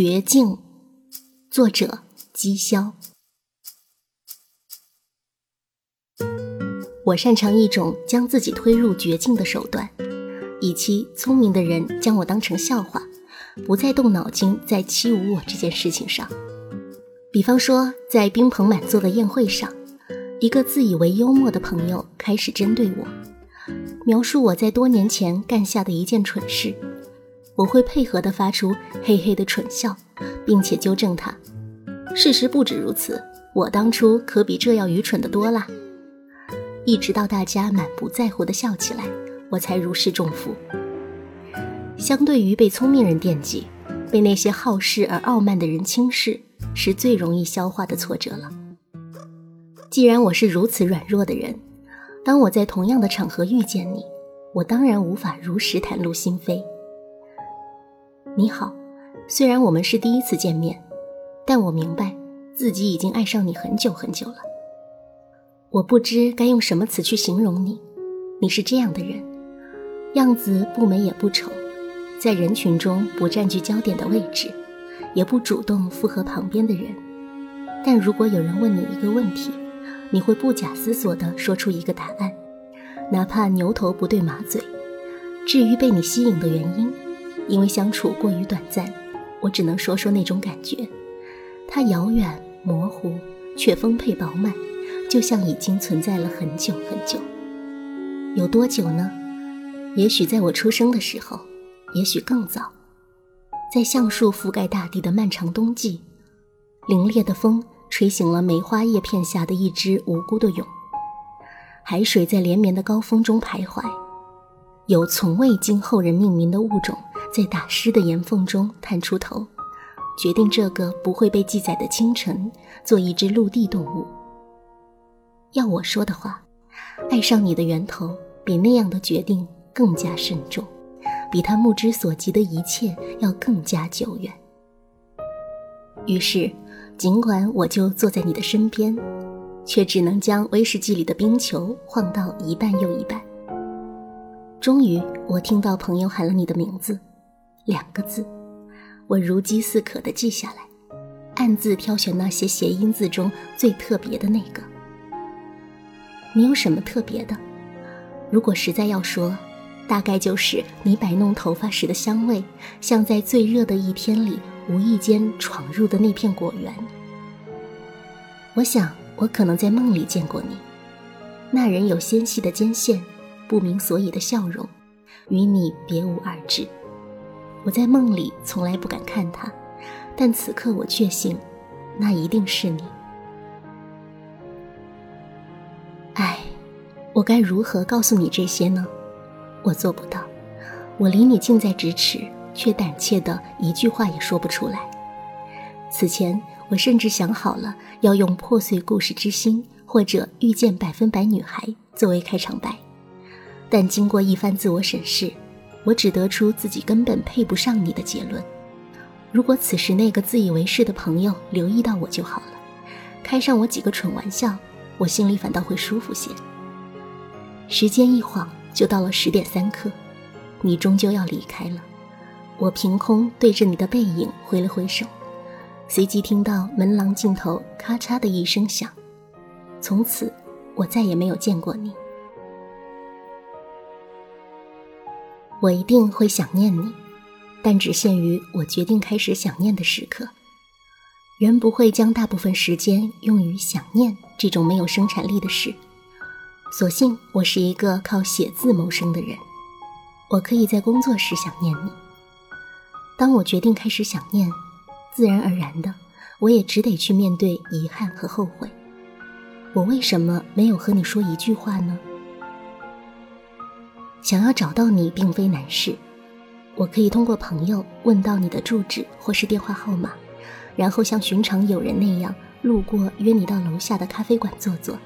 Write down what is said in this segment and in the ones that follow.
绝境，作者：姬霄。我擅长一种将自己推入绝境的手段，以期聪明的人将我当成笑话，不再动脑筋在欺侮我这件事情上。比方说，在宾朋满座的宴会上，一个自以为幽默的朋友开始针对我，描述我在多年前干下的一件蠢事。我会配合地发出嘿嘿的蠢笑，并且纠正他。事实不止如此，我当初可比这要愚蠢得多啦。一直到大家满不在乎地笑起来，我才如释重负。相对于被聪明人惦记，被那些好事而傲慢的人轻视，是最容易消化的挫折了。既然我是如此软弱的人，当我在同样的场合遇见你，我当然无法如实袒露心扉。你好，虽然我们是第一次见面，但我明白自己已经爱上你很久很久了。我不知该用什么词去形容你，你是这样的人，样子不美也不丑，在人群中不占据焦点的位置，也不主动附和旁边的人。但如果有人问你一个问题，你会不假思索地说出一个答案，哪怕牛头不对马嘴。至于被你吸引的原因，因为相处过于短暂，我只能说说那种感觉。它遥远模糊，却丰沛饱满，就像已经存在了很久很久。有多久呢？也许在我出生的时候，也许更早。在橡树覆盖大地的漫长冬季，凛冽的风吹醒了梅花叶片下的一只无辜的蛹。海水在连绵的高峰中徘徊，有从未经后人命名的物种。在打湿的岩缝中探出头，决定这个不会被记载的清晨做一只陆地动物。要我说的话，爱上你的源头比那样的决定更加慎重，比他目之所及的一切要更加久远。于是，尽管我就坐在你的身边，却只能将威士忌里的冰球晃到一半又一半。终于，我听到朋友喊了你的名字。两个字，我如饥似渴地记下来，暗自挑选那些谐音字中最特别的那个。你有什么特别的？如果实在要说，大概就是你摆弄头发时的香味，像在最热的一天里无意间闯入的那片果园。我想，我可能在梦里见过你。那人有纤细的肩线，不明所以的笑容，与你别无二致。我在梦里从来不敢看他，但此刻我确信，那一定是你。唉，我该如何告诉你这些呢？我做不到，我离你近在咫尺，却胆怯的一句话也说不出来。此前，我甚至想好了要用《破碎故事之心》或者《遇见百分百女孩》作为开场白，但经过一番自我审视。我只得出自己根本配不上你的结论。如果此时那个自以为是的朋友留意到我就好了，开上我几个蠢玩笑，我心里反倒会舒服些。时间一晃就到了十点三刻，你终究要离开了。我凭空对着你的背影挥了挥手，随即听到门廊尽头咔嚓的一声响。从此，我再也没有见过你。我一定会想念你，但只限于我决定开始想念的时刻。人不会将大部分时间用于想念这种没有生产力的事。所幸我是一个靠写字谋生的人，我可以在工作时想念你。当我决定开始想念，自然而然的，我也只得去面对遗憾和后悔。我为什么没有和你说一句话呢？想要找到你并非难事，我可以通过朋友问到你的住址或是电话号码，然后像寻常友人那样路过约你到楼下的咖啡馆坐坐。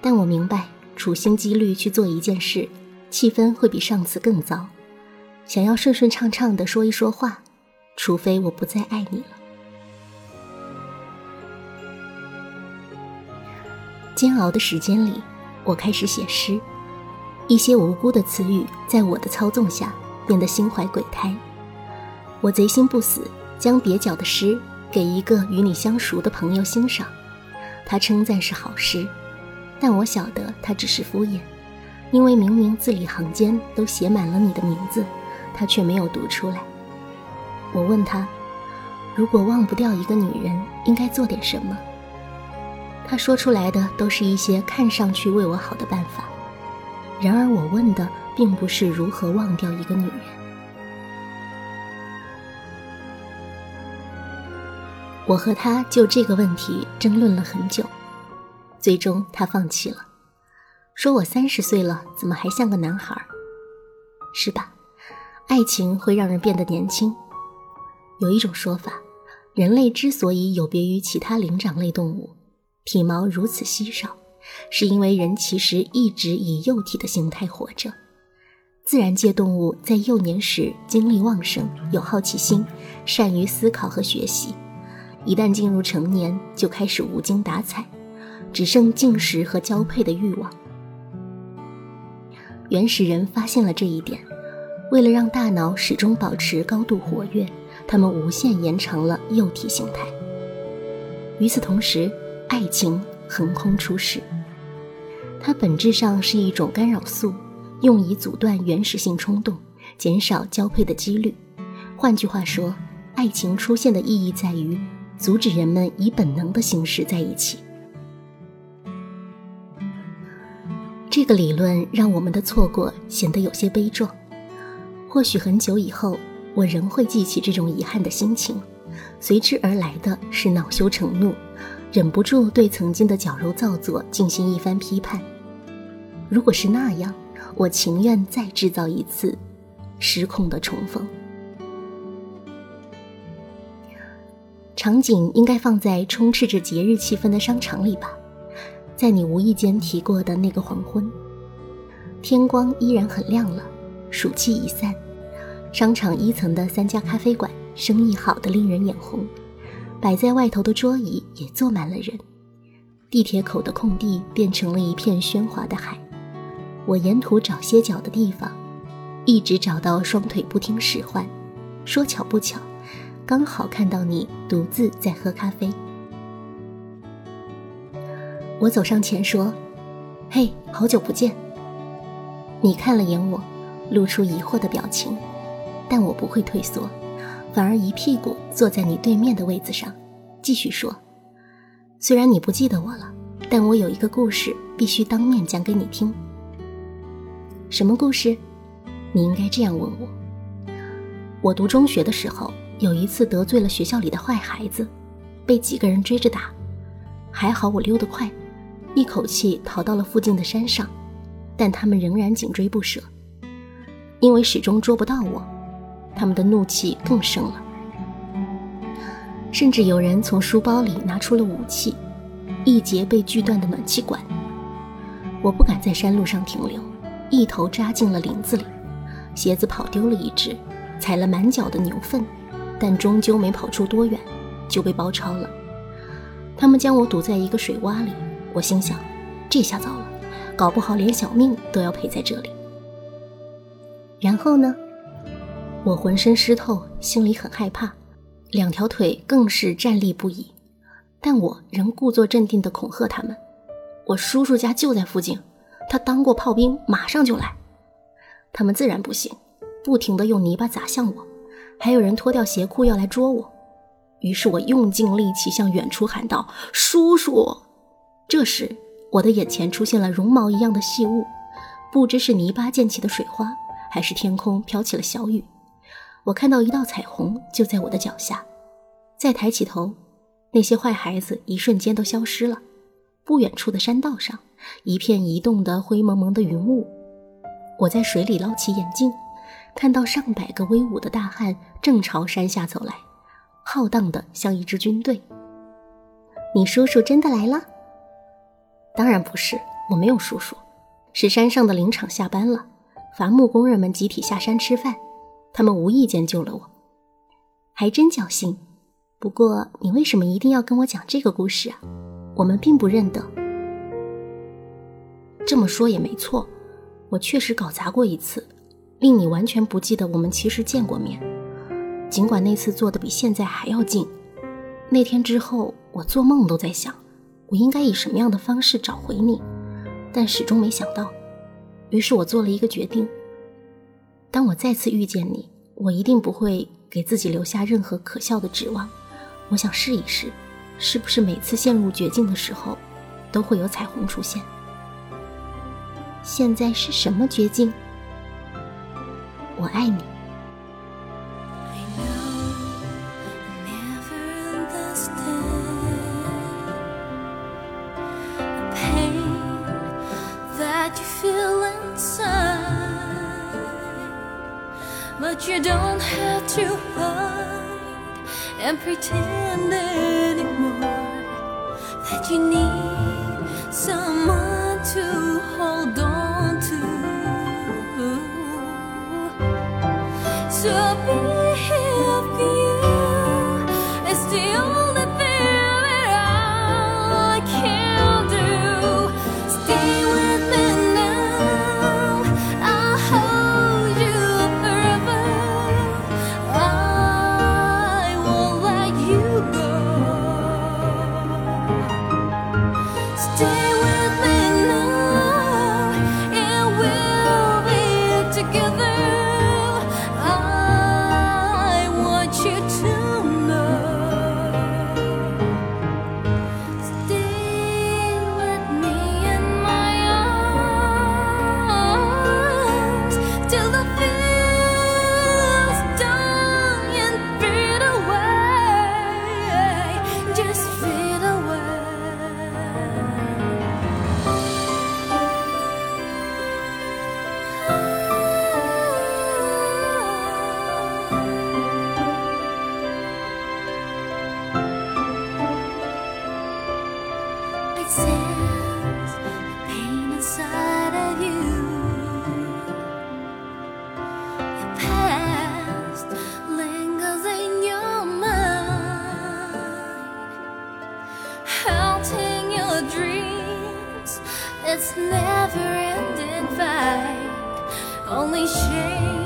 但我明白，处心积虑去做一件事，气氛会比上次更糟。想要顺顺畅畅的说一说话，除非我不再爱你了。煎熬的时间里，我开始写诗。一些无辜的词语在我的操纵下变得心怀鬼胎。我贼心不死，将蹩脚的诗给一个与你相熟的朋友欣赏，他称赞是好诗，但我晓得他只是敷衍，因为明明字里行间都写满了你的名字，他却没有读出来。我问他，如果忘不掉一个女人，应该做点什么？他说出来的都是一些看上去为我好的办法，然而我问的并不是如何忘掉一个女人。我和他就这个问题争论了很久，最终他放弃了，说我三十岁了，怎么还像个男孩？是吧？爱情会让人变得年轻。有一种说法，人类之所以有别于其他灵长类动物。体毛如此稀少，是因为人其实一直以幼体的形态活着。自然界动物在幼年时精力旺盛，有好奇心，善于思考和学习；一旦进入成年，就开始无精打采，只剩进食和交配的欲望。原始人发现了这一点，为了让大脑始终保持高度活跃，他们无限延长了幼体形态。与此同时，爱情横空出世，它本质上是一种干扰素，用以阻断原始性冲动，减少交配的几率。换句话说，爱情出现的意义在于阻止人们以本能的形式在一起。这个理论让我们的错过显得有些悲壮。或许很久以后，我仍会记起这种遗憾的心情，随之而来的是恼羞成怒。忍不住对曾经的矫揉造作进行一番批判。如果是那样，我情愿再制造一次失控的重逢。场景应该放在充斥着节日气氛的商场里吧，在你无意间提过的那个黄昏，天光依然很亮了，暑气已散，商场一层的三家咖啡馆生意好的令人眼红。摆在外头的桌椅也坐满了人，地铁口的空地变成了一片喧哗的海。我沿途找歇脚的地方，一直找到双腿不听使唤。说巧不巧，刚好看到你独自在喝咖啡。我走上前说：“嘿，好久不见。”你看了眼我，露出疑惑的表情，但我不会退缩。反而一屁股坐在你对面的位子上，继续说：“虽然你不记得我了，但我有一个故事必须当面讲给你听。什么故事？你应该这样问我。我读中学的时候，有一次得罪了学校里的坏孩子，被几个人追着打，还好我溜得快，一口气逃到了附近的山上，但他们仍然紧追不舍，因为始终捉不到我。”他们的怒气更盛了，甚至有人从书包里拿出了武器，一节被锯断的暖气管。我不敢在山路上停留，一头扎进了林子里，鞋子跑丢了一只，踩了满脚的牛粪，但终究没跑出多远，就被包抄了。他们将我堵在一个水洼里，我心想，这下糟了，搞不好连小命都要赔在这里。然后呢？我浑身湿透，心里很害怕，两条腿更是站立不已，但我仍故作镇定地恐吓他们：“我叔叔家就在附近，他当过炮兵，马上就来。”他们自然不信，不停地用泥巴砸向我，还有人脱掉鞋裤要来捉我。于是我用尽力气向远处喊道：“叔叔！”这时，我的眼前出现了绒毛一样的细雾，不知是泥巴溅起的水花，还是天空飘起了小雨。我看到一道彩虹就在我的脚下，再抬起头，那些坏孩子一瞬间都消失了。不远处的山道上，一片移动的灰蒙蒙的云雾。我在水里捞起眼镜，看到上百个威武的大汉正朝山下走来，浩荡的像一支军队。你叔叔真的来了？当然不是，我没有叔叔，是山上的林场下班了，伐木工人们集体下山吃饭。他们无意间救了我，还真侥幸。不过，你为什么一定要跟我讲这个故事啊？我们并不认得。这么说也没错，我确实搞砸过一次，令你完全不记得我们其实见过面。尽管那次做的比现在还要近。那天之后，我做梦都在想，我应该以什么样的方式找回你，但始终没想到。于是我做了一个决定：当我再次遇见你，我一定不会给自己留下任何可笑的指望。我想试一试，是不是每次陷入绝境的时候，都会有彩虹出现。现在是什么绝境？我爱你。You don't have to hide and pretend anymore that you need 谁